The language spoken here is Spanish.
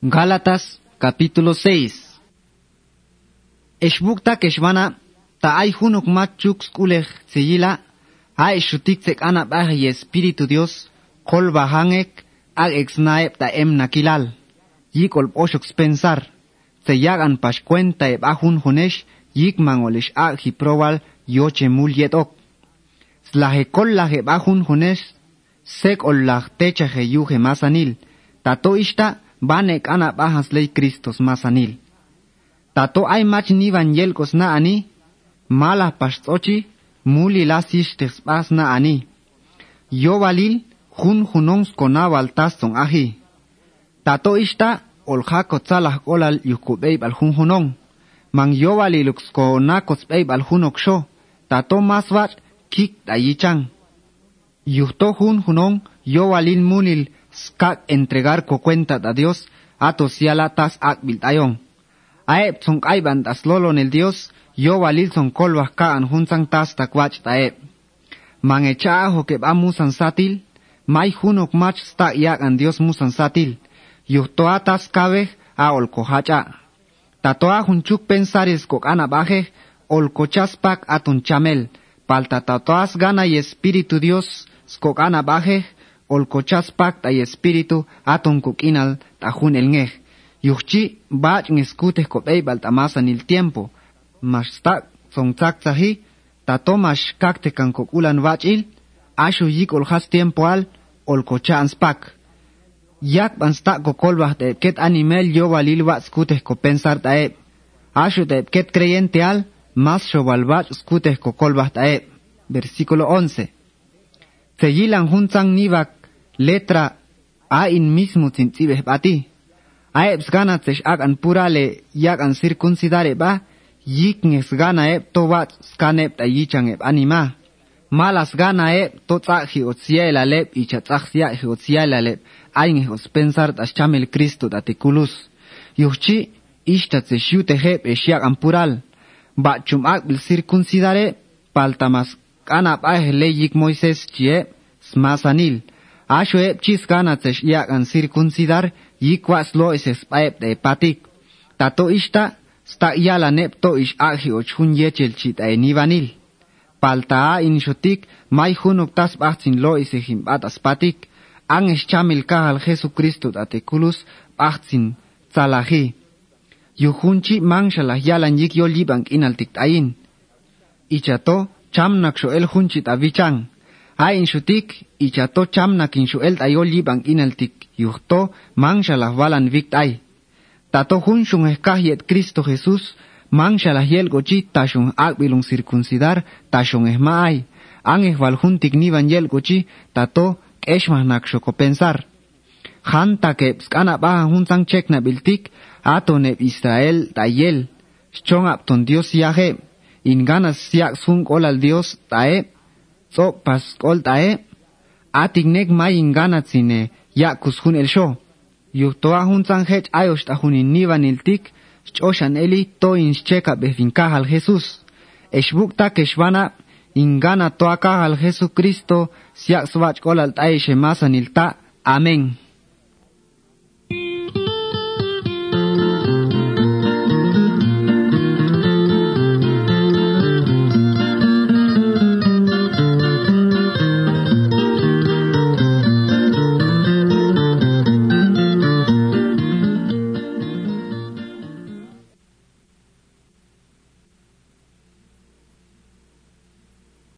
Gálatas capítulo 6 Eshbukta keshvana ta ay hunuk machuk skulej seyila a eshutik ana bah y espíritu Dios kol bahangek ag exnaeb ta em nakilal. Yik ol oshok pensar se yagan pas cuenta eb ahun hunesh yik mangolish ag hiprowal yoche mul yetok slahe kol lahe bahun hunesh sek ol lah techa he yuhe masanil tato ishta banek ana bahas ley Kristos masanil. Tato ay mach ni yelkos na ani, mala pastochi, muli lasish texpas na ani. Yo valil, jun junons konawal taston ahi. Tato ishta, oljako tsalah olal yukubeib al jun junong. Man yo valilux konakos beib al junok sho, tato maswach kik dayichang. Yuhto jun junong, yo valil munil, skak entregar ko cuenta a Dios ato siala tas ak biltayon. Aep son aiban tas lolo el Dios yo walil son kolwas kaan hunsan tas takwach taep. Man echa ajo que va musan satil, mai hunok mach sta yak an Dios musan satil, yuhtoa tas kabe a olko hacha. Tatoa hunchuk pensares kok ana baje, olko chaspak atun chamel, palta tatoas gana y espíritu Dios, skok ana baje, olkochaspak tay espíritu aton kukinal tajun el ngej. Yuchi bach ngeskute kopey baltamasan el tiempo. Mashtak son tzakzahi, tatomash kakte kan kokulan bachil, ashu yik oljas tiempo al, olkochanspak. Yak banstak kokolbah te ket animel yo valil wat skute ko pensar tae. Ashu ket creyente al, mas shobalbach skute kokolbah tae. Versículo 11. Seyilan hunzang nivak letra a in mismo tzintzibeh bati. Aebs gana tsesh ag an purale yak an circuncidare ba, yik nges gana eb to wat skaneb ta yichang eb anima. Malas gana eb to tzak hi otziela leb y chatzak siya hi otziela leb, ay nge os pensar tas chamel Cristo da tekulus. Yuchi, ishta tsesh yute heb esh yak an pural. Ba chum ag bil circuncidare, paltamas kanap ay le yik Moises chie, smasanil. Asho epchis ganatzesh iak an circuncidar yikwas lois espaep de patik. Tato ishta, sta yala nepto ish aji ochun yechel chit e nivanil. Palta a inishotik, mai hun octas bachtin lois ehim batas patik, ang es kahal Jesucristo date kulus bachtin tzalahi. Yuhunchi mangshalah yalan yik yol yibang inaltik tayin. Ichato, chamnakso el hunchit avichang. Ain shutik, ichato chamna kin shuel tayoli bang inaltik, yuhto, mangsha las balan vict ay. Tato hun shun escahiet Cristo Jesús, mangsha las yel gochi tashun akbilung circuncidar, tashun esma ay. An esval juntik nivan yel gochi, tato, keshmah nak shoko pensar. Hanta ke pskana baja hun sang chek na biltik, ato ne Israel tayel, shchong apton Dios yahe, inganas siak sun al Dios tae, so paskol tae atignek may ingana tsine ya kushun el sho. Yuhtoa hun sanhech ayos tahunin nivan el tik choshan eli to incheka befinka al Jesus. Eshbukta keshvana ingana toaka al Jesucristo siak swach kol tae shemasan il ta. Amen